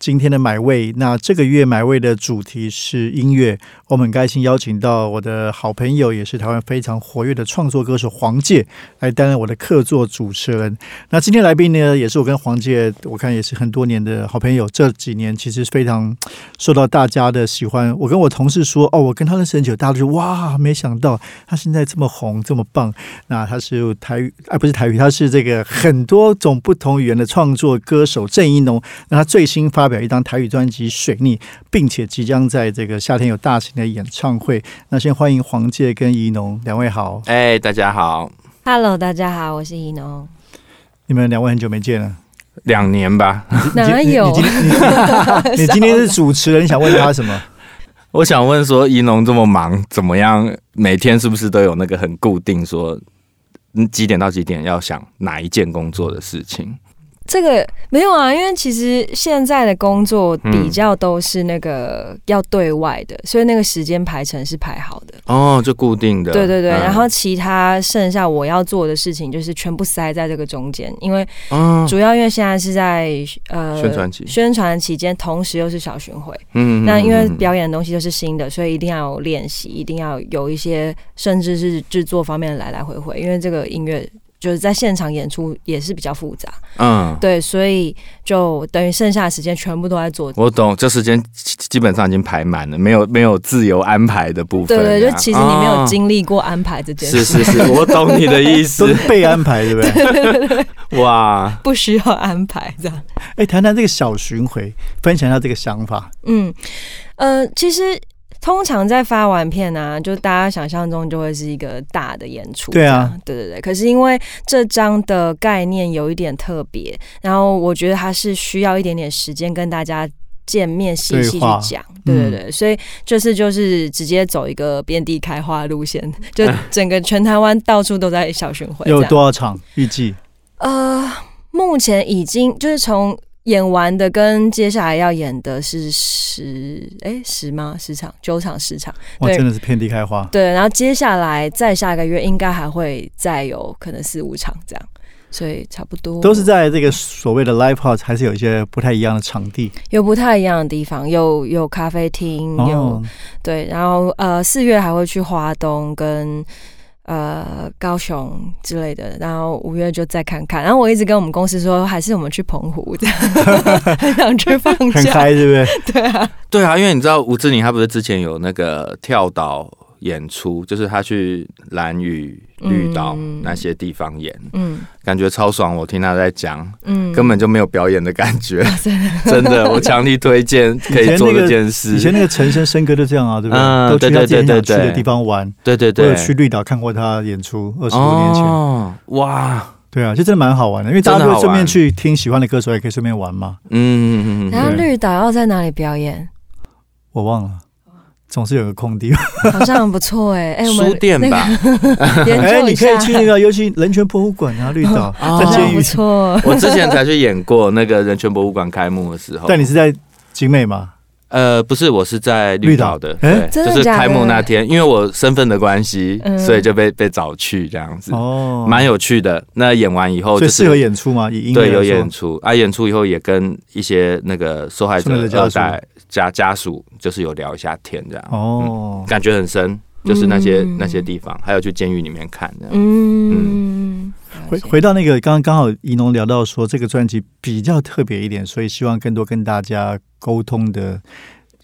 今天的买位。那这个月买位的主题是音乐，我们很开心邀请到我的好朋友，也是台湾非常活跃的创作歌手黄介来担任我的客座主持人。那今天来宾呢，也是我跟黄介，我看也是很多年的好朋友。这几年其实非常受到大家的喜欢。我跟我同事说，哦，我跟他认识很久，大家都说哇，没想到他现在这么红，这么棒。那他是台语，哎，不是台语，他是这个很多种不同语言的创作歌手。郑一农，那他最新发表一张台语专辑《水逆》，并且即将在这个夏天有大型的演唱会。那先欢迎黄介跟宜农两位好。哎，大家好，Hello，大家好，我是宜农。你们两位很久没见了，两年吧？哪有？你今 天是主持人，你想问他什么？我想问说，宜农这么忙，怎么样？每天是不是都有那个很固定说，几点到几点要想哪一件工作的事情？这个没有啊，因为其实现在的工作比较都是那个要对外的，所以那个时间排程是排好的。哦，就固定的。对对对，然后其他剩下我要做的事情就是全部塞在这个中间，因为主要因为现在是在呃宣传期，宣传期间，同时又是小巡回，嗯，那因为表演的东西都是新的，所以一定要有练习，一定要有一些甚至是制作方面来来回回，因为这个音乐。就是在现场演出也是比较复杂，嗯，对，所以就等于剩下的时间全部都在做。我懂，这时间基本上已经排满了，没有没有自由安排的部分。对对，就其实你没有经历过安排这件事。是是是，我懂你的意思，被安排对不对？哇，不需要安排这样。哎，谈谈这个小巡回，分享一下这个想法。嗯，呃，其实。通常在发完片啊，就大家想象中就会是一个大的演出。对啊，对对对。可是因为这张的概念有一点特别，然后我觉得它是需要一点点时间跟大家见面细细去讲。对对对，所以这次就是直接走一个遍地开花路线，就整个全台湾到处都在小巡回。有多少场预计？呃，目前已经就是从。演完的跟接下来要演的是十哎十吗？十场九场十场，哇，真的是遍地开花。对，然后接下来再下个月应该还会再有可能四五场这样，所以差不多都是在这个所谓的 live house，还是有一些不太一样的场地，有不太一样的地方，有有咖啡厅，有对，然后呃四月还会去华东跟。呃，高雄之类的，然后五月就再看看。然后我一直跟我们公司说，还是我们去澎湖，这样很想去放假，很开，对不对？对啊，对啊，因为你知道吴志宁他不是之前有那个跳岛。演出就是他去蓝屿、绿岛那些地方演，嗯，感觉超爽。我听他在讲，嗯，根本就没有表演的感觉，真的，我强力推荐可以做这件事。以前那个陈升升哥就这样啊，对不对？都去他经常去的地方玩，对对对。我有去绿岛看过他演出，二十多年前。哇，对啊，就真的蛮好玩的，因为大家都顺便去听喜欢的歌手，也可以顺便玩嘛。嗯嗯嗯。然后绿岛要在哪里表演？我忘了。总是有个空地，好像很不错哎哎，书店吧，哎，你可以去那个，尤其人权博物馆啊，绿岛在监狱，不错。我之前才去演过那个人权博物馆开幕的时候，但你是在景美吗？呃，不是，我是在绿岛。的，对，就是开幕那天，因为我身份的关系，所以就被被找去这样子，哦，蛮有趣的。那演完以后，就适合演出吗？以对有演出。啊，演出以后也跟一些那个受害者二代家家属，就是有聊一下天这样，哦，感觉很深，就是那些那些地方，还有去监狱里面看这样，嗯。回回到那个刚刚刚好，怡农聊到说这个专辑比较特别一点，所以希望更多跟大家沟通的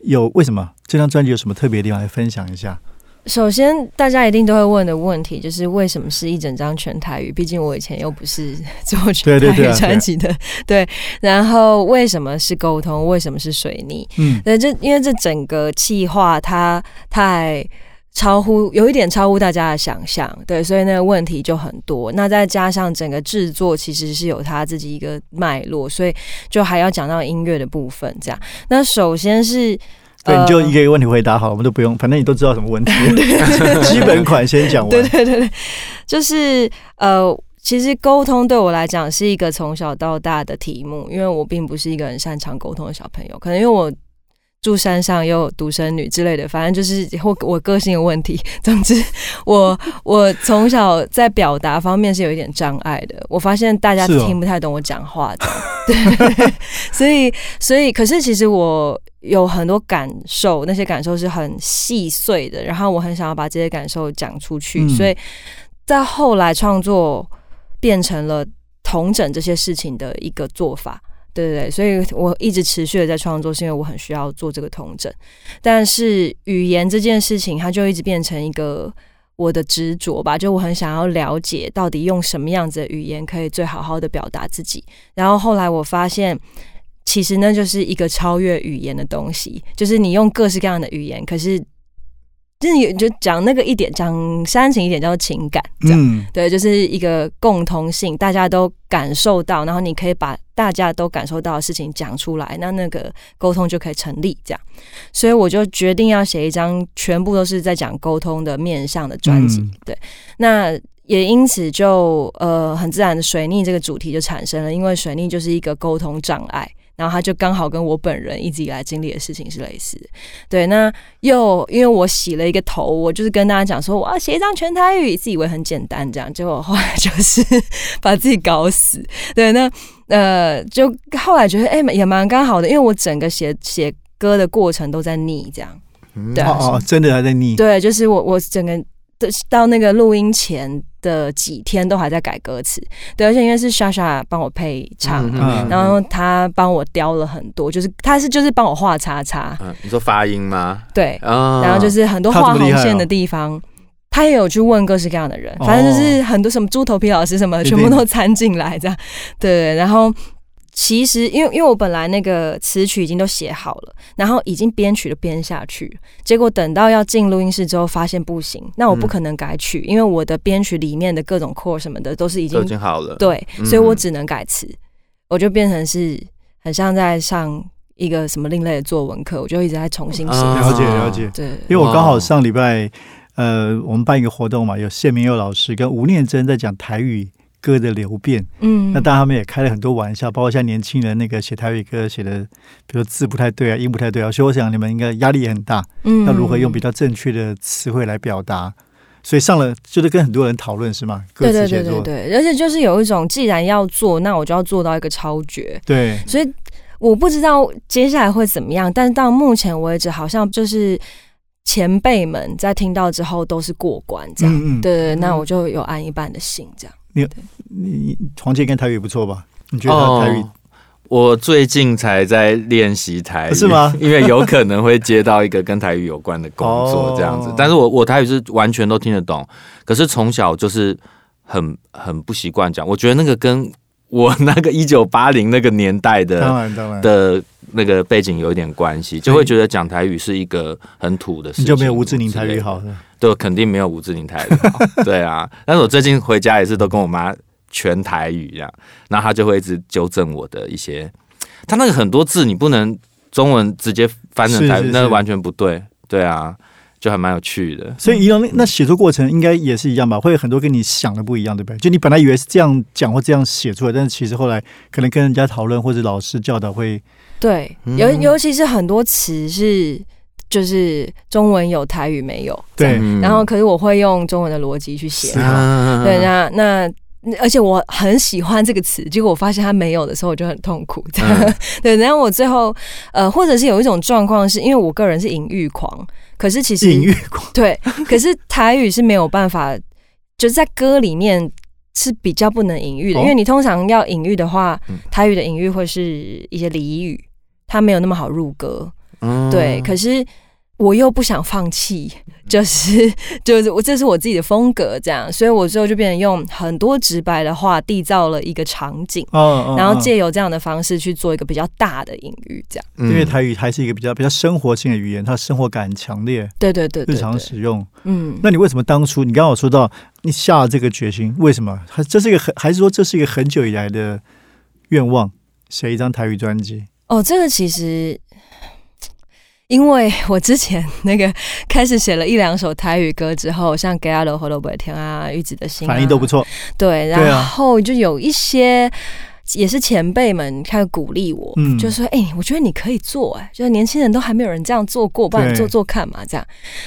有为什么这张专辑有什么特别的地方来分享一下？首先，大家一定都会问的问题就是为什么是一整张全台语？毕竟我以前又不是做全台语专辑的，对。然后为什么是沟通？为什么是水泥？嗯，那这因为这整个气划它太。超乎有一点超乎大家的想象，对，所以那个问题就很多。那再加上整个制作其实是有他自己一个脉络，所以就还要讲到音乐的部分。这样，那首先是，对，你就一个一个问题回答好，我们都不用，反正你都知道什么问题，基本款先讲完。对对对对，就是呃。其实沟通对我来讲是一个从小到大的题目，因为我并不是一个很擅长沟通的小朋友，可能因为我。住山上又有独生女之类的，反正就是或我个性的问题。总之，我 我从小在表达方面是有一点障碍的。我发现大家听不太懂我讲话的，对。所以，所以，可是其实我有很多感受，那些感受是很细碎的。然后我很想要把这些感受讲出去，所以在后来创作变成了同整这些事情的一个做法。对对，所以我一直持续的在创作，是因为我很需要做这个同整。但是语言这件事情，它就一直变成一个我的执着吧，就我很想要了解到底用什么样子的语言可以最好好的表达自己。然后后来我发现，其实那就是一个超越语言的东西，就是你用各式各样的语言，可是。就是就讲那个一点，讲煽情一点叫做情感，这样对，就是一个共通性，大家都感受到，然后你可以把大家都感受到的事情讲出来，那那个沟通就可以成立。这样，所以我就决定要写一张全部都是在讲沟通的面向的专辑。对，那也因此就呃很自然的水逆这个主题就产生了，因为水逆就是一个沟通障碍。然后他就刚好跟我本人一直以来经历的事情是类似，对。那又因为我洗了一个头，我就是跟大家讲说我要写一张全台语，自以为很简单，这样结果后来就是 把自己搞死。对，那呃，就后来觉得哎也蛮刚好的，因为我整个写写歌的过程都在逆，这样。对哦，真的还在逆。对，就是我我整个。的到那个录音前的几天都还在改歌词，对，而且因为是莎莎帮我配唱，然后他帮我雕了很多，就是他是就是帮我画叉叉。嗯，你说发音吗？对，然后就是很多画红线的地方，他也有去问各式各样的人，反正就是很多什么猪头皮老师什么，全部都掺进来这样。对，然后。其实，因为因为我本来那个词曲已经都写好了，然后已经编曲都编下去，结果等到要进录音室之后，发现不行，那我不可能改曲，因为我的编曲里面的各种 core 什么的都是已经已经好了，对，所以我只能改词，我就变成是很像在上一个什么另类的作文课，我就一直在重新写。了解了解，对，因为我刚好上礼拜，呃，我们办一个活动嘛，有谢明佑老师跟吴念真在讲台语。歌的流变，嗯，那当然他们也开了很多玩笑，包括像年轻人那个写台语歌写的，比如字不太对啊，音不太对啊，所以我想你们应该压力也很大，嗯，要如何用比较正确的词汇来表达？所以上了就是跟很多人讨论是吗？对对对对对，而且就是有一种既然要做，那我就要做到一个超绝，对，所以我不知道接下来会怎么样，但是到目前为止，好像就是前辈们在听到之后都是过关这样，对对，那我就有安一半的心这样。你你黄杰跟台语不错吧？你觉得台语？我最近才在练习台语，是吗？因为有可能会接到一个跟台语有关的工作，这样子。但是我我台语是完全都听得懂，可是从小就是很很不习惯讲。我觉得那个跟我那个一九八零那个年代的当然当然的那个背景有一点关系，就会觉得讲台语是一个很土的事情。你就没有吴志宁台语好？对，肯定没有吴志宁台语好。对啊，但是我最近回家也是都跟我妈全台语这样，然后她就会一直纠正我的一些，她那个很多字你不能中文直接翻成台语，那完全不对。对啊，就还蛮有趣的。所以一样，那写作过程应该也是一样吧？会有很多跟你想的不一样，对不对？就你本来以为是这样讲或这样写出来，但是其实后来可能跟人家讨论或者老师教导会，对，尤尤其是很多词是。就是中文有台语没有，对，然后可是我会用中文的逻辑去写，对，那那而且我很喜欢这个词，结果我发现它没有的时候，我就很痛苦，对，然后我最后呃，或者是有一种状况，是因为我个人是隐喻狂，可是其实隐喻狂，对，可是台语是没有办法，就是在歌里面是比较不能隐喻的，因为你通常要隐喻的话，台语的隐喻会是一些俚语，它没有那么好入歌。对，可是我又不想放弃，就是 就是我这是我自己的风格，这样，所以我最后就变成用很多直白的话缔造了一个场景，然后借由这样的方式去做一个比较大的隐喻，这样。因为台语还是一个比较比较生活性的语言，它生活感强烈，对对对，日常使用。嗯，那你为什么当初你刚刚有说到你下了这个决心？为什么？还这是一个很还是说这是一个很久以来的愿望，写一张台语专辑？哦，这个其实。因为我之前那个开始写了一两首台语歌之后，像《给阿罗和罗伯天》啊，《玉子的心》反应都不错。对，然后就有一些也是前辈们开始鼓励我，就说：“哎，我觉得你可以做，哎，就是年轻人都还没有人这样做过，不然做做看嘛。”这样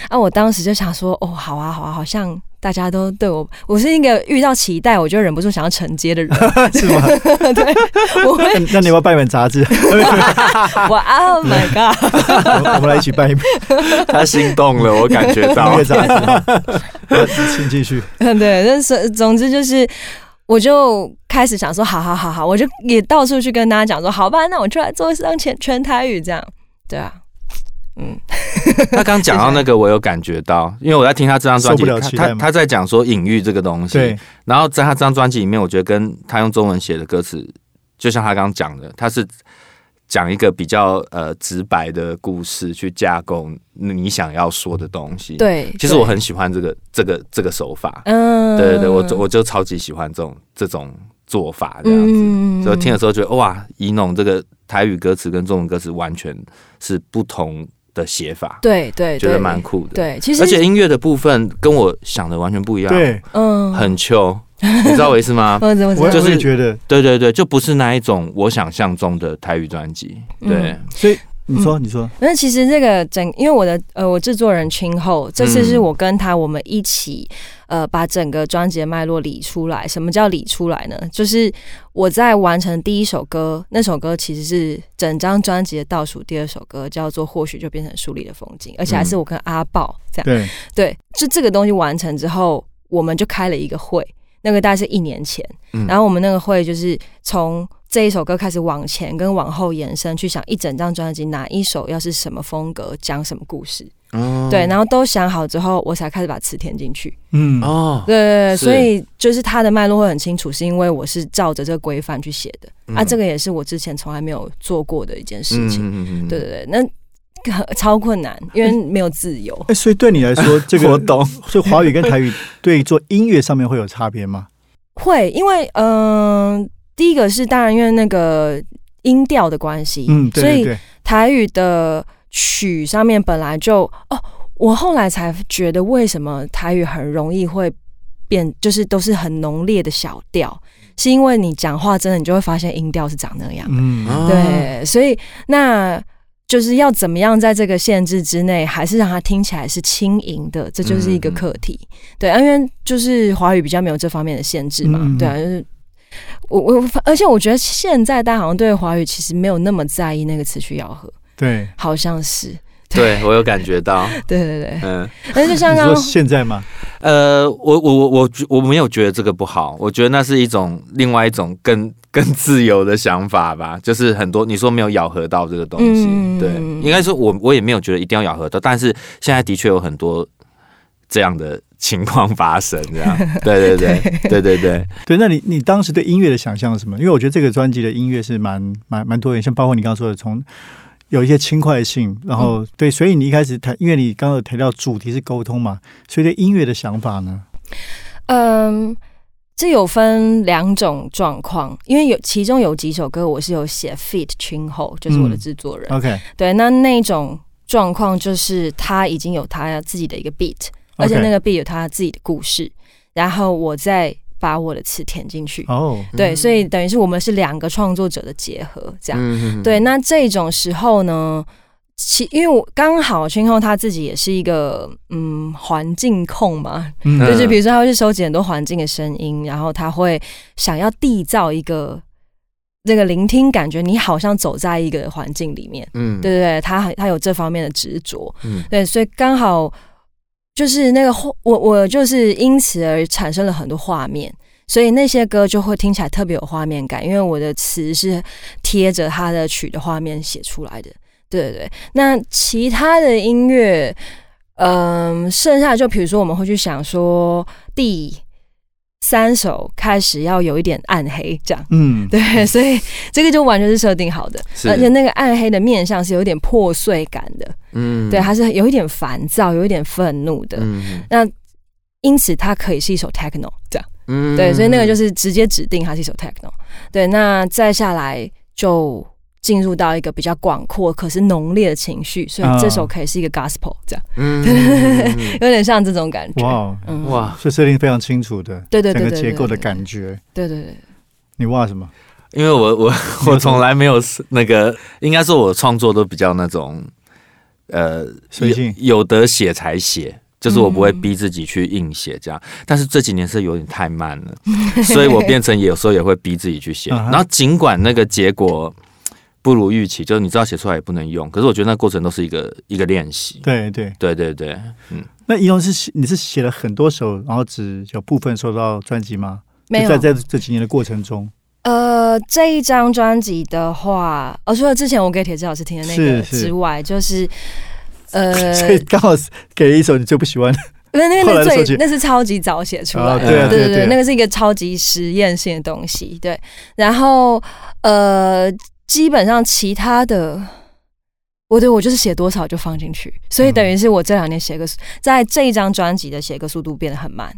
啊，我当时就想说：“哦，好啊，好啊，好像。”大家都对我，我是一个遇到期待我就忍不住想要承接的人，是吗？对，我会。那你要拜一本杂志？我 Oh my God！我们来一起办一本。他心动了，我感觉到。个杂志，请继续。对，但是总之就是，我就开始想说，好好好好，我就也到处去跟大家讲说，好吧，那我就来做一张全全台语这样，对啊。嗯，他刚讲到那个，我有感觉到，因为我在听他这张专辑，他他在讲说隐喻这个东西。然后在他这张专辑里面，我觉得跟他用中文写的歌词，就像他刚刚讲的，他是讲一个比较呃直白的故事去架构你想要说的东西。对。其实我很喜欢这个这个这个手法。嗯。对对对，我我就超级喜欢这种这种做法这样子。所以听的时候觉得哇，怡农这个台语歌词跟中文歌词完全是不同。的写法，对对，觉得蛮酷的。对，其实而且音乐的部分跟我想的完全不一样。对，嗯，很秋，你知道我意思吗？我就是觉得，对对对，就不是那一种我想象中的台语专辑。对，所以。你说，你说，那其实这个整，因为我的呃，我制作人青后，这次是我跟他我们一起呃，把整个专辑的脉络理出来。什么叫理出来呢？就是我在完成第一首歌，那首歌其实是整张专辑的倒数第二首歌，叫做《或许就变成书里的风景》，而且还是我跟阿豹这样。对对，就这个东西完成之后，我们就开了一个会，那个大概是一年前，然后我们那个会就是从。这一首歌开始往前跟往后延伸，去想一整张专辑哪一首要是什么风格，讲什么故事，对，然后都想好之后，我才开始把词填进去。嗯哦，对对对，所以就是它的脉络会很清楚，是因为我是照着这个规范去写的啊，这个也是我之前从来没有做过的一件事情。对对对，那超困难，因为没有自由。哎，所以对你来说，这个我懂。所以华语跟台语对做音乐上面会有差别吗？会，因为嗯。第一个是当然，因为那个音调的关系，嗯，所以台语的曲上面本来就哦，我后来才觉得为什么台语很容易会变，就是都是很浓烈的小调，是因为你讲话真的你就会发现音调是长那样，嗯，对，所以那就是要怎么样在这个限制之内，还是让它听起来是轻盈的，这就是一个课题，对，因为就是华语比较没有这方面的限制嘛，对啊，就是。我我而且我觉得现在大家好像对华语其实没有那么在意那个词去咬合，对，好像是，对我有感觉到，对对对，嗯，但是像刚现在吗？呃，我我我我我没有觉得这个不好，我觉得那是一种另外一种更更自由的想法吧，就是很多你说没有咬合到这个东西，对，应该说我我也没有觉得一定要咬合到，但是现在的确有很多这样的。情况发生这样，对对对对对对对。那你你当时对音乐的想象是什么？因为我觉得这个专辑的音乐是蛮蛮蛮多元，像包括你刚刚说的，从有一些轻快性，然后对，所以你一开始谈，因为你刚刚提到主题是沟通嘛，所以对音乐的想法呢？嗯，这有分两种状况，因为有其中有几首歌我是有写 feat 群后，就是我的制作人。OK，对，那那种状况就是他已经有他自己的一个 beat。而且那个 B 有他自己的故事，然后我再把我的词填进去。哦，对，所以等于是我们是两个创作者的结合，这样。对，那这种时候呢，其因为我刚好君后他自己也是一个嗯环境控嘛，就是比如说他会去收集很多环境的声音，然后他会想要缔造一个那个聆听感觉，你好像走在一个环境里面。嗯，对对对，他他有这方面的执着。嗯，对，所以刚好。就是那个我我就是因此而产生了很多画面，所以那些歌就会听起来特别有画面感，因为我的词是贴着他的曲的画面写出来的。对对对，那其他的音乐，嗯，剩下就比如说我们会去想说第。三首开始要有一点暗黑，这样，嗯，对，所以这个就完全是设定好的，而且那个暗黑的面相是有点破碎感的，嗯，对，还是有一点烦躁，有一点愤怒的，嗯，那因此它可以是一首 techno，这样，嗯，对，所以那个就是直接指定它是一首 techno，对，那再下来就。进入到一个比较广阔可是浓烈的情绪，所以这首可以是一个 gospel 这样，嗯，有点像这种感觉。哇，哇，所以设定非常清楚的，对对对，整个结构的感觉。对对对，你哇什么？因为我我 我从来没有那个，应该说我创作都比较那种，呃，有得写才写。就是我不会逼自己去硬写这样，但是这几年是有点太慢了，所以我变成有时候也会逼自己去写。然后尽管那个结果不如预期，就是你知道写出来也不能用，可是我觉得那过程都是一个一个练习。对对对对对，嗯。那仪容是你是写了很多首，然后只有部分收到专辑吗？没有，在在这几年的过程中。呃，这一张专辑的话，哦，除了之前我给铁志老师听的那个之外，就是。呃，所以刚好给了一首你最不喜欢的，那那个最那是超级早写出来的，对对对，那个是一个超级实验性的东西，对。然后呃，基本上其他的，我对我就是写多少就放进去，所以等于是我这两年写个，在这一张专辑的写歌速度变得很慢。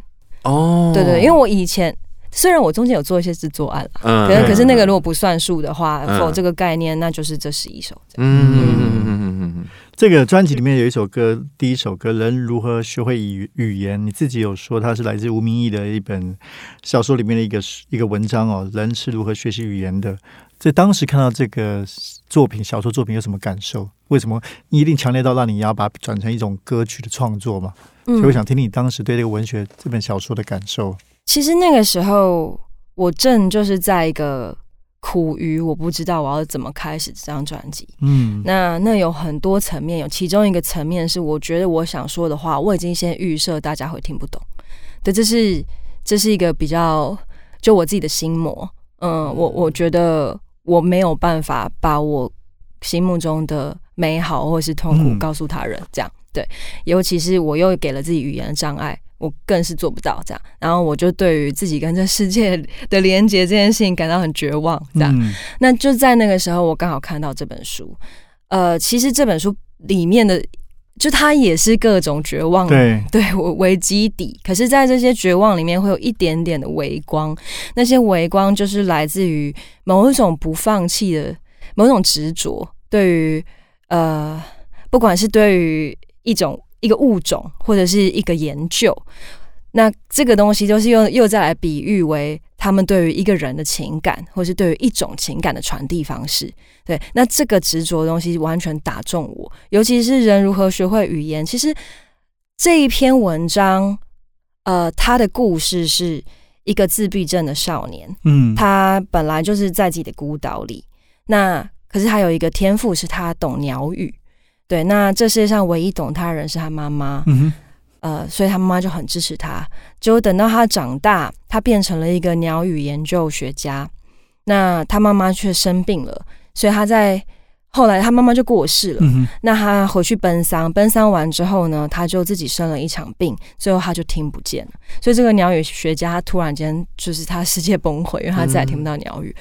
哦，对对，因为我以前。虽然我中间有做一些制作案了，可是可是那个如果不算数的话，否这个概念那就是这十一首。嗯嗯嗯嗯嗯这个专辑里面有一首歌，第一首歌《人如何学会语语言》，你自己有说它是来自吴明义的一本小说里面的一个一个文章哦。人是如何学习语言的？在当时看到这个作品小说作品有什么感受？为什么你一定强烈到让你要把它转成一种歌曲的创作嘛？所以我想听听你当时对这个文学这本小说的感受。其实那个时候，我正就是在一个苦于我不知道我要怎么开始这张专辑。嗯，那那有很多层面，有其中一个层面是，我觉得我想说的话，我已经先预设大家会听不懂。对，这是这是一个比较就我自己的心魔。嗯，我我觉得我没有办法把我心目中的美好或是痛苦告诉他人，这样对。尤其是我又给了自己语言的障碍。我更是做不到这样，然后我就对于自己跟这世界的连接这件事情感到很绝望。这样，那就在那个时候，我刚好看到这本书。呃，其实这本书里面的，就它也是各种绝望，对，对我为基底。可是，在这些绝望里面，会有一点点的微光。那些微光就是来自于某一种不放弃的某种执着，对于呃，不管是对于一种。一个物种或者是一个研究，那这个东西就是用又再来比喻为他们对于一个人的情感，或是对于一种情感的传递方式。对，那这个执着的东西完全打中我，尤其是人如何学会语言。其实这一篇文章，呃，他的故事是一个自闭症的少年，嗯，他本来就是在自己的孤岛里，那可是他有一个天赋，是他懂鸟语。对，那这世界上唯一懂他的人是他妈妈，呃，所以他妈妈就很支持他。结果等到他长大，他变成了一个鸟语研究学家。那他妈妈却生病了，所以他在后来他妈妈就过世了。那他回去奔丧，奔丧完之后呢，他就自己生了一场病，最后他就听不见了。所以这个鸟语学家他突然间就是他世界崩溃，因为他再也听不到鸟语。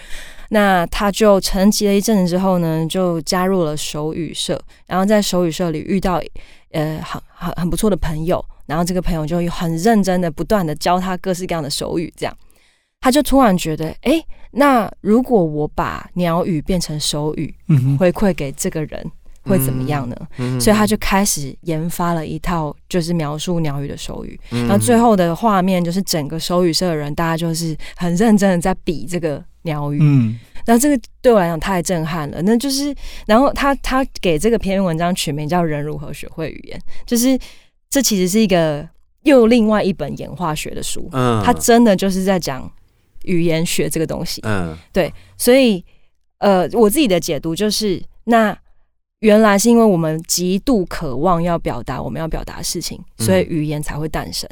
那他就沉寂了一阵子之后呢，就加入了手语社，然后在手语社里遇到呃很很很不错的朋友，然后这个朋友就很认真的不断的教他各式各样的手语，这样他就突然觉得，哎，那如果我把鸟语变成手语，回馈给这个人。会怎么样呢？所以他就开始研发了一套，就是描述鸟语的手语。然后最后的画面就是整个手语社的人，大家就是很认真的在比这个鸟语。嗯，然后这个对我来讲太震撼了。那就是，然后他他给这个篇文章取名叫《人如何学会语言》，就是这其实是一个又另外一本演化学的书。嗯，他真的就是在讲语言学这个东西。嗯，对，所以呃，我自己的解读就是那。原来是因为我们极度渴望要表达我们要表达的事情，所以语言才会诞生。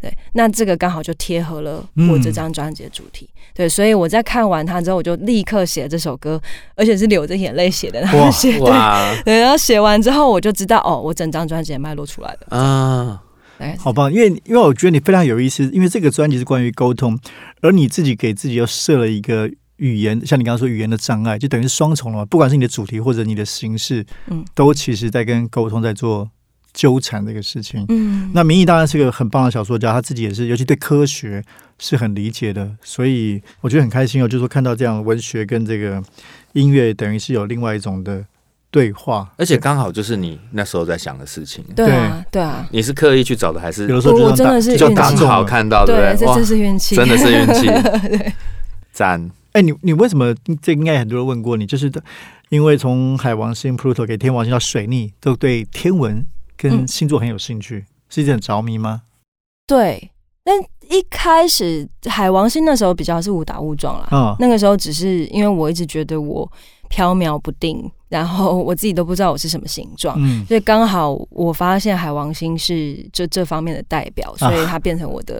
对，那这个刚好就贴合了我这张专辑的主题。对，所以我在看完它之后，我就立刻写这首歌，而且是流着眼泪写的。然后写对，对，然后写完之后，我就知道哦，我整张专辑的脉络出来了啊。好棒，因为因为我觉得你非常有意思，因为这个专辑是关于沟通，而你自己给自己又设了一个。语言像你刚刚说语言的障碍，就等于是双重了嘛。不管是你的主题或者你的形式，嗯，都其实在跟沟通在做纠缠这个事情。嗯，那明义当然是个很棒的小说家，他自己也是，尤其对科学是很理解的，所以我觉得很开心哦，就是说看到这样文学跟这个音乐，等于是有另外一种的。对话，而且刚好就是你那时候在想的事情。对啊，对啊，你是刻意去找的，还是有的时候我真的是就刚好看到，对不对？这真是运气，真的是运气。赞！哎，你你为什么？这应该很多人问过你，就是因为从海王星 Pluto 给天王星到水逆，都对天文跟星座很有兴趣，是一件很着迷吗？对，但一开始海王星那时候比较是误打误撞啦。嗯，那个时候只是因为我一直觉得我飘渺不定。然后我自己都不知道我是什么形状，所以刚好我发现海王星是这这方面的代表，所以它变成我的，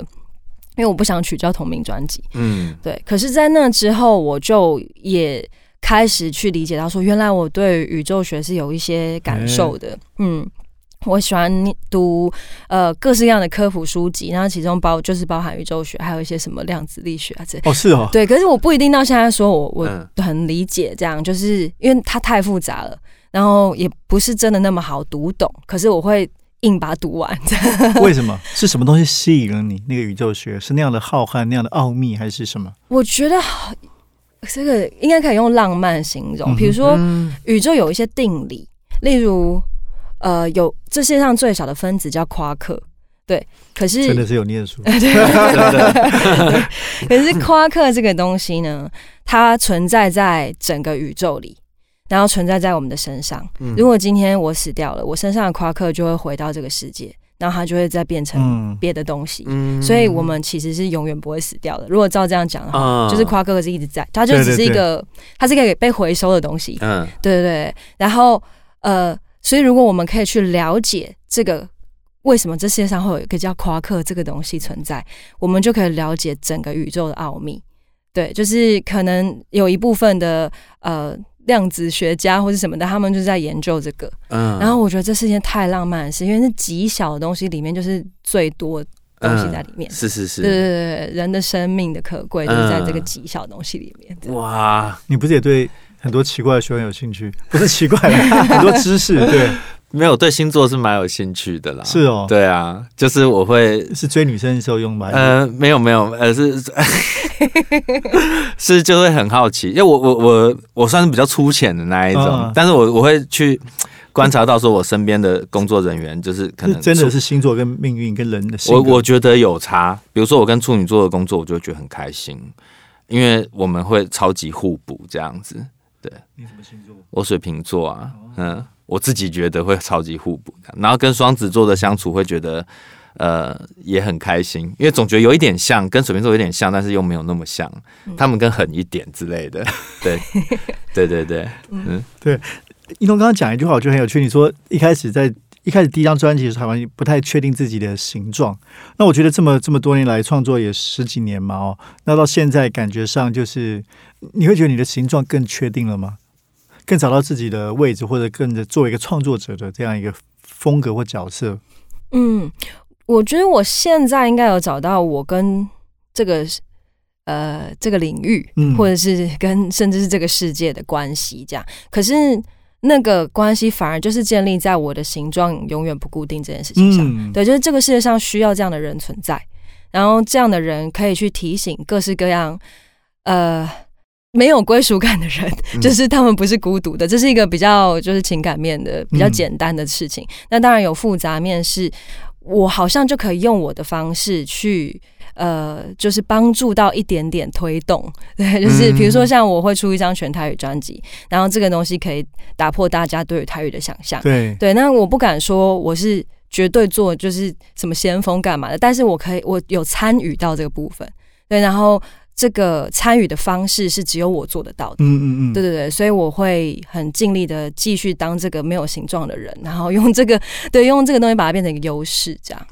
因为我不想取叫同名专辑，嗯，对。可是，在那之后，我就也开始去理解到，说原来我对宇宙学是有一些感受的，嗯。我喜欢读呃各式各样的科普书籍，然后其中包就是包含宇宙学，还有一些什么量子力学啊这哦是哦对，可是我不一定到现在说我我很理解这样，就是因为它太复杂了，然后也不是真的那么好读懂，可是我会硬把它读完。为什么？是什么东西吸引了你？那个宇宙学是那样的浩瀚，那样的奥秘，还是什么？我觉得这个应该可以用浪漫形容，比如说宇宙有一些定理，例如。呃，有这世界上最小的分子叫夸克，对，可是真的是有念书，可是夸克这个东西呢，它存在在整个宇宙里，然后存在在我们的身上。如果今天我死掉了，我身上的夸克就会回到这个世界，然后它就会再变成别的东西。所以，我们其实是永远不会死掉的。如果照这样讲的话，就是夸克是一直在，它就只是一个，它是一个被回收的东西。嗯，对对对。然后，呃。所以，如果我们可以去了解这个为什么这世界上会有一个叫夸克这个东西存在，我们就可以了解整个宇宙的奥秘。对，就是可能有一部分的呃量子学家或者什么的，他们就在研究这个。嗯。然后我觉得这是件太浪漫的事，因为是极小的东西里面就是最多东西在里面。是是是。对对对，人的生命的可贵就是在这个极小东西里面。哇，你不是也对？很多奇怪的学问有兴趣，不是奇怪，很多知识。对，没有对星座是蛮有兴趣的啦。是哦，对啊，就是我会是追女生的时候用吗？呃，没有没有，呃是是 就会很好奇，因为我我我我算是比较粗浅的那一种，但是我我会去观察到说，我身边的工作人员就是可能真的是星座跟命运跟人的，我我觉得有差。比如说我跟处女座的工作，我就觉得很开心，因为我们会超级互补这样子。对，你什么星座？我水瓶座啊，嗯，我自己觉得会超级互补的。然后跟双子座的相处会觉得，呃，也很开心，因为总觉得有一点像，跟水瓶座有点像，但是又没有那么像。他们更狠一点之类的。对，对对对，嗯，对。一东刚刚讲一句话，我觉得很有趣。你说一开始在。一开始第一张专辑是台湾不太确定自己的形状，那我觉得这么这么多年来创作也十几年嘛哦，那到现在感觉上就是你会觉得你的形状更确定了吗？更找到自己的位置，或者更作为一个创作者的这样一个风格或角色？嗯，我觉得我现在应该有找到我跟这个呃这个领域，或者是跟甚至是这个世界的关系这样，可是。那个关系反而就是建立在我的形状永远不固定这件事情上。对，就是这个世界上需要这样的人存在，然后这样的人可以去提醒各式各样呃没有归属感的人，就是他们不是孤独的。这是一个比较就是情感面的比较简单的事情。那当然有复杂面，是我好像就可以用我的方式去。呃，就是帮助到一点点推动，对，就是比如说像我会出一张全台语专辑，然后这个东西可以打破大家对于台语的想象，对。对。那我不敢说我是绝对做就是什么先锋干嘛的，但是我可以，我有参与到这个部分，对，然后这个参与的方式是只有我做得到的，嗯嗯嗯，对对对，所以我会很尽力的继续当这个没有形状的人，然后用这个对用这个东西把它变成一个优势，这样。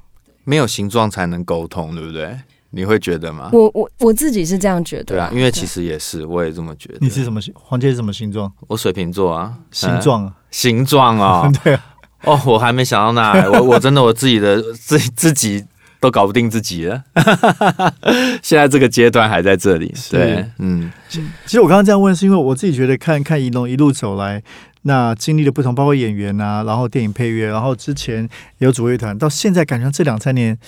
没有形状才能沟通，对不对？你会觉得吗？我我我自己是这样觉得。对啊，因为其实也是，我也这么觉得。你是什么星？黄杰是什么星座？我水瓶座啊。形状啊？形状啊？对啊。哦，我还没想到那，我我真的我自己的 自自己都搞不定自己了。现在这个阶段还在这里。对，嗯。其实我刚刚这样问，是因为我自己觉得看看一龙一路走来，那经历的不同，包括演员啊，然后电影配乐，然后之前有主乐团，到现在感觉这两三年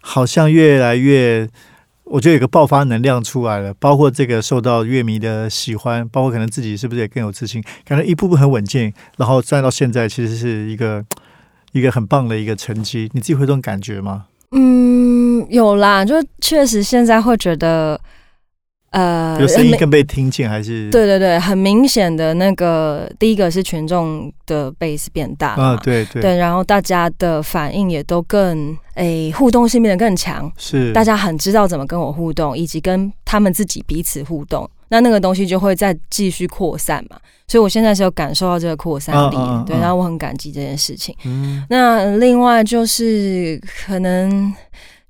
好像越来越，我觉得有个爆发能量出来了，包括这个受到乐迷的喜欢，包括可能自己是不是也更有自信，感觉一步步很稳健，然后站到现在其实是一个 一个很棒的一个成绩，你自己会这种感觉吗？嗯，有啦，就确实现在会觉得。呃，有声音更被听见，还是？对对对，很明显的那个第一个是群众的 base 变大啊，对对。对，然后大家的反应也都更诶，互动性变得更强，是。大家很知道怎么跟我互动，以及跟他们自己彼此互动，那那个东西就会再继续扩散嘛，所以我现在是有感受到这个扩散力，对，然后我很感激这件事情。嗯，那另外就是可能。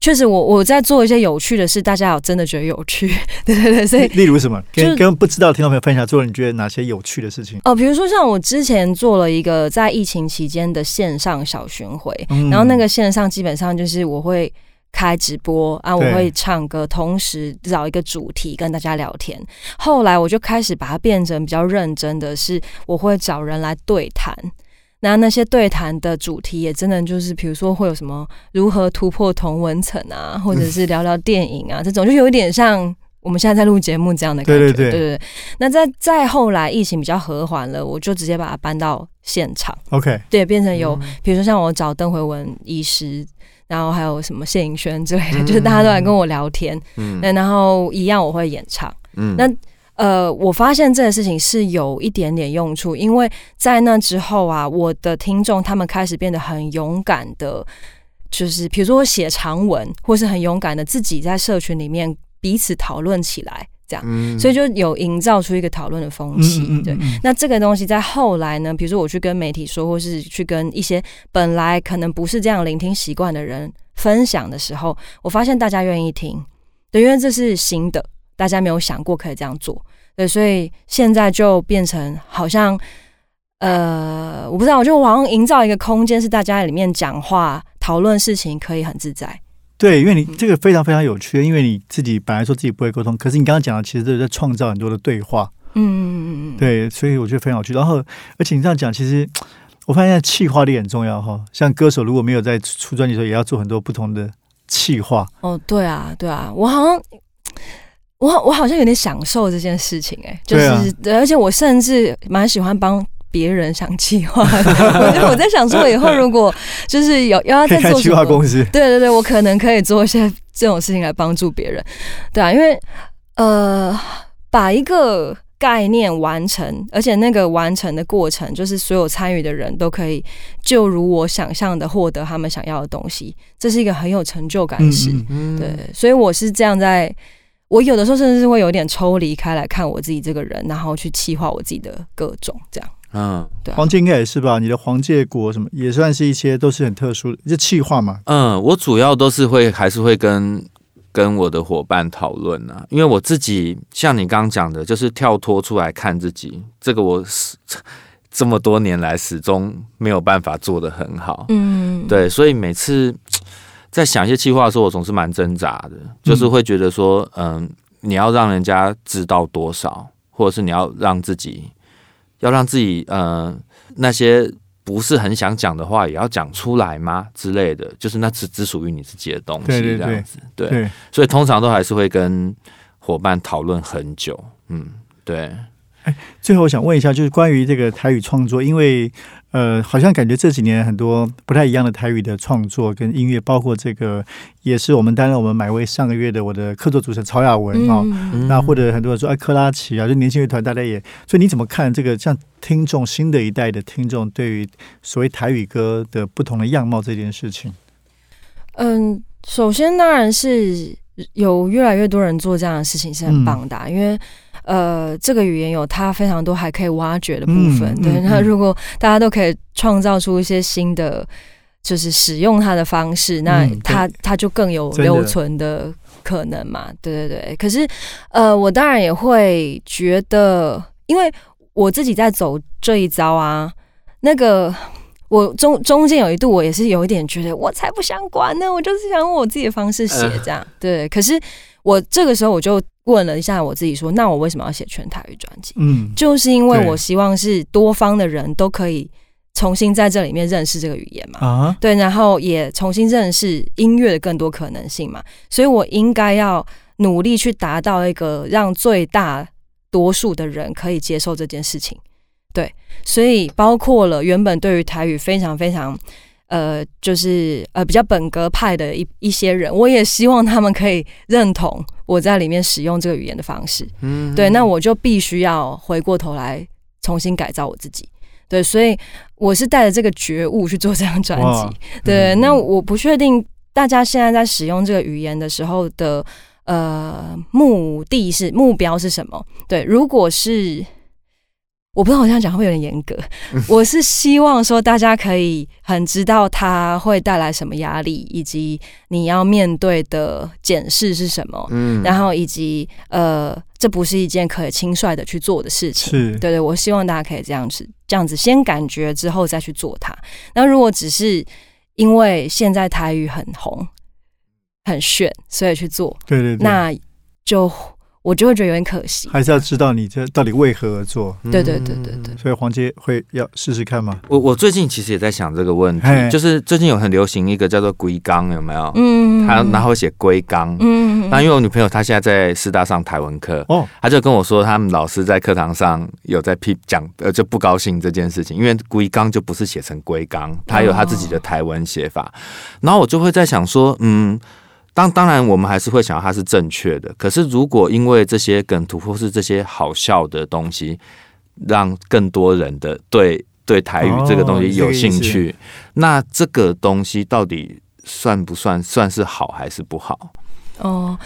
确实，我我在做一些有趣的事，大家有真的觉得有趣，对对对，所以例如什么，跟跟不知道听众朋友分享，做了你觉得哪些有趣的事情？哦，比如说像我之前做了一个在疫情期间的线上小巡回，然后那个线上基本上就是我会开直播啊，我会唱歌，同时找一个主题跟大家聊天。后来我就开始把它变成比较认真的是，我会找人来对谈。那那些对谈的主题也真的就是，比如说会有什么如何突破同文层啊，或者是聊聊电影啊，这种就有一点像我们现在在录节目这样的感觉。对对对对。那在再后来疫情比较和缓了，我就直接把它搬到现场。OK。对，变成有，比如说像我找邓回文医师，然后还有什么谢颖轩之类的，就是大家都来跟我聊天。嗯。那然后一样我会演唱。嗯。那。呃，我发现这个事情是有一点点用处，因为在那之后啊，我的听众他们开始变得很勇敢的，就是比如说写长文，或是很勇敢的自己在社群里面彼此讨论起来，这样，所以就有营造出一个讨论的风气。对，那这个东西在后来呢，比如说我去跟媒体说，或是去跟一些本来可能不是这样聆听习惯的人分享的时候，我发现大家愿意听，对，因为这是新的。大家没有想过可以这样做，对，所以现在就变成好像，呃，我不知道，我就好像营造一个空间，是大家在里面讲话、讨论事情，可以很自在。对，因为你这个非常非常有趣，因为你自己本来说自己不会沟通，可是你刚刚讲的，其实是在创造很多的对话。嗯嗯嗯嗯，对，所以我觉得非常有趣。然后，而且你这样讲，其实我发现气化力很重要哈。像歌手如果没有在出专辑的时候，也要做很多不同的气化。哦，对啊，对啊，我好像。我我好像有点享受这件事情哎，就是而且我甚至蛮喜欢帮别人想计划的。我我在想说，以后如果 就是有要在做计划公司，对对对，我可能可以做一些这种事情来帮助别人，对啊，因为呃，把一个概念完成，而且那个完成的过程，就是所有参与的人都可以就如我想象的获得他们想要的东西，这是一个很有成就感的事。对，所以我是这样在。我有的时候甚至是会有点抽离开来看我自己这个人，然后去气化我自己的各种这样。嗯，对。黄金应该也是吧？你的黄介国什么也算是一些都是很特殊的，就气化嘛。嗯，我主要都是会还是会跟跟我的伙伴讨论啊，因为我自己像你刚刚讲的，就是跳脱出来看自己，这个我是 这么多年来始终没有办法做的很好。嗯，对，所以每次。在想一些计划的时候，我总是蛮挣扎的，就是会觉得说，嗯，你要让人家知道多少，或者是你要让自己，要让自己，呃，那些不是很想讲的话，也要讲出来吗？之类的，就是那只只属于你自己的东西，这样子。对，所以通常都还是会跟伙伴讨论很久。嗯，对。哎，最后我想问一下，就是关于这个台语创作，因为。呃，好像感觉这几年很多不太一样的台语的创作跟音乐，包括这个也是我们担任我们买位上个月的我的客座主持人曹雅文啊，那或者很多人说哎克拉奇啊，就年轻乐团大家也，所以你怎么看这个像听众新的一代的听众对于所谓台语歌的不同的样貌这件事情？嗯，首先当然是有越来越多人做这样的事情是很棒的，因为。呃，这个语言有它非常多还可以挖掘的部分。对，那如果大家都可以创造出一些新的，就是使用它的方式，那它它就更有留存的可能嘛？对对对。可是，呃，我当然也会觉得，因为我自己在走这一招啊，那个我中中间有一度我也是有一点觉得，我才不想管呢，我就是想用我自己的方式写这样。对，可是。我这个时候我就问了一下我自己，说那我为什么要写全台语专辑？嗯，就是因为我希望是多方的人都可以重新在这里面认识这个语言嘛。啊，对，然后也重新认识音乐的更多可能性嘛。所以我应该要努力去达到一个让最大多数的人可以接受这件事情。对，所以包括了原本对于台语非常非常。呃，就是呃比较本格派的一一些人，我也希望他们可以认同我在里面使用这个语言的方式。嗯，对，那我就必须要回过头来重新改造我自己。对，所以我是带着这个觉悟去做这张专辑。对，那我不确定大家现在在使用这个语言的时候的呃目的是目标是什么？对，如果是。我不知道我这样讲会有点严格。我是希望说大家可以很知道它会带来什么压力，以及你要面对的检视是什么。嗯，然后以及呃，这不是一件可以轻率的去做的事情。是，对对，我希望大家可以这样子，这样子先感觉之后再去做它。那如果只是因为现在台语很红、很炫，所以去做，对对，那就。我就会觉得有点可惜，还是要知道你这到底为何而做。对对对对对，所以黄杰会要试试看吗？我我最近其实也在想这个问题，就是最近有很流行一个叫做龟缸，有没有？嗯，他然后写龟缸，嗯，那因为我女朋友她现在在师大上台文课，哦，她就跟我说，他们老师在课堂上有在批讲，呃，就不高兴这件事情，因为龟缸就不是写成龟缸，他有他自己的台文写法，然后我就会在想说，嗯。当当然，我们还是会想要它是正确的。可是，如果因为这些梗图或是这些好笑的东西，让更多人的对对台语这个东西有兴趣，那这个东西到底算不算算是好还是不好？哦，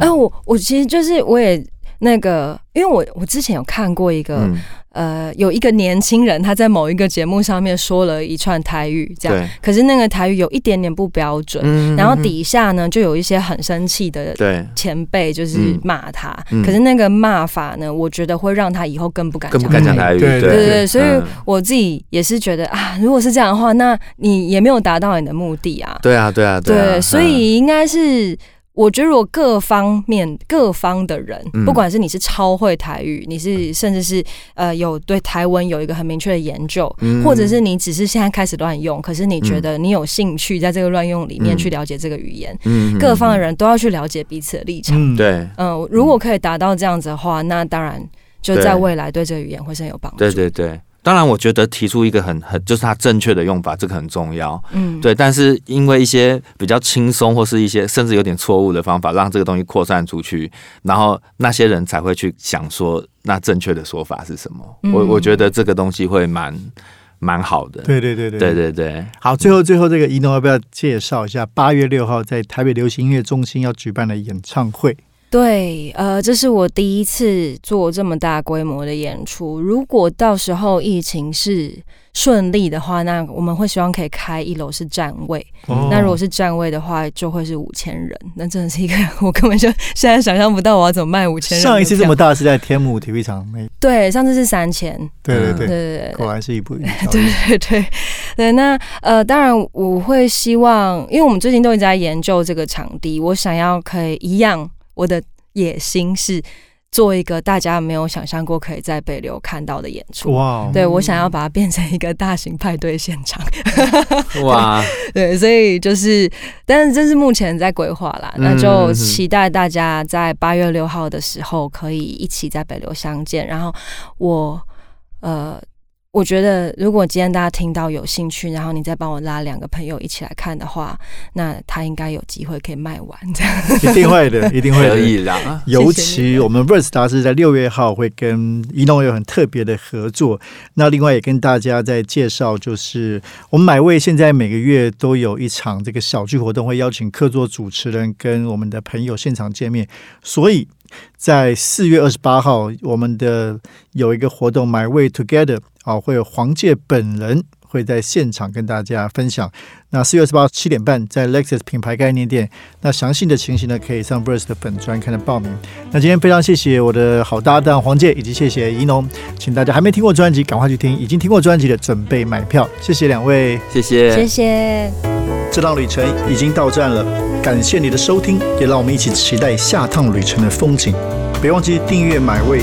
哎，我我其实就是我也那个，因为我我之前有看过一个。呃，有一个年轻人，他在某一个节目上面说了一串台语，这样，可是那个台语有一点点不标准，然后底下呢就有一些很生气的前辈，就是骂他，可是那个骂法呢，我觉得会让他以后更不敢更不敢讲台语，对对。对，所以我自己也是觉得啊，如果是这样的话，那你也没有达到你的目的啊，对啊对啊对，所以应该是。我觉得，如果各方面各方的人，不管是你是超会台语，你是甚至是呃有对台湾有一个很明确的研究，或者是你只是现在开始乱用，可是你觉得你有兴趣在这个乱用里面去了解这个语言，各方的人都要去了解彼此的立场。对，嗯，如果可以达到这样子的话，那当然就在未来对这个语言会是很有帮助。对对对。当然，我觉得提出一个很很就是它正确的用法，这个很重要。嗯，对。但是因为一些比较轻松或是一些甚至有点错误的方法，让这个东西扩散出去，然后那些人才会去想说，那正确的说法是什么？我我觉得这个东西会蛮蛮好的。对对对对对对对。好，最后最后这个一诺要不要介绍一下八月六号在台北流行音乐中心要举办的演唱会？对，呃，这是我第一次做这么大规模的演出。如果到时候疫情是顺利的话，那我们会希望可以开一楼是站位。那如果是站位的话，就会是五千人。那真的是一个，我根本就现在想象不到我要怎么卖五千人。上一次这么大是在天母体育场，没对，上次是三千。对对对对对，果然是一部。对对对对，那呃，当然我会希望，因为我们最近都一直在研究这个场地，我想要可以一样。我的野心是做一个大家没有想象过可以在北流看到的演出。哇！对我想要把它变成一个大型派对现场。哇！对，所以就是，但是这是目前在规划啦，那就期待大家在八月六号的时候可以一起在北流相见。然后我呃。我觉得，如果今天大家听到有兴趣，然后你再帮我拉两个朋友一起来看的话，那他应该有机会可以卖完。这样一定会的，一定会可以的。尤其我们 Verse 大是在六月号会跟移动有很特别的合作。那另外也跟大家在介绍，就是我们买位现在每个月都有一场这个小聚活动，会邀请客座主持人跟我们的朋友现场见面，所以。在四月二十八号，我们的有一个活动，My Way Together 啊，会有黄介本人会在现场跟大家分享。那四月二十八七点半，在 Lexus 品牌概念店。那详细的情形呢，可以上 Verse 的粉专看的报名。那今天非常谢谢我的好搭档黄介，以及谢谢怡农，请大家还没听过专辑，赶快去听；已经听过专辑的，准备买票。谢谢两位，谢谢，谢谢。这趟旅程已经到站了。感谢你的收听，也让我们一起期待下趟旅程的风景。别忘记订阅买位。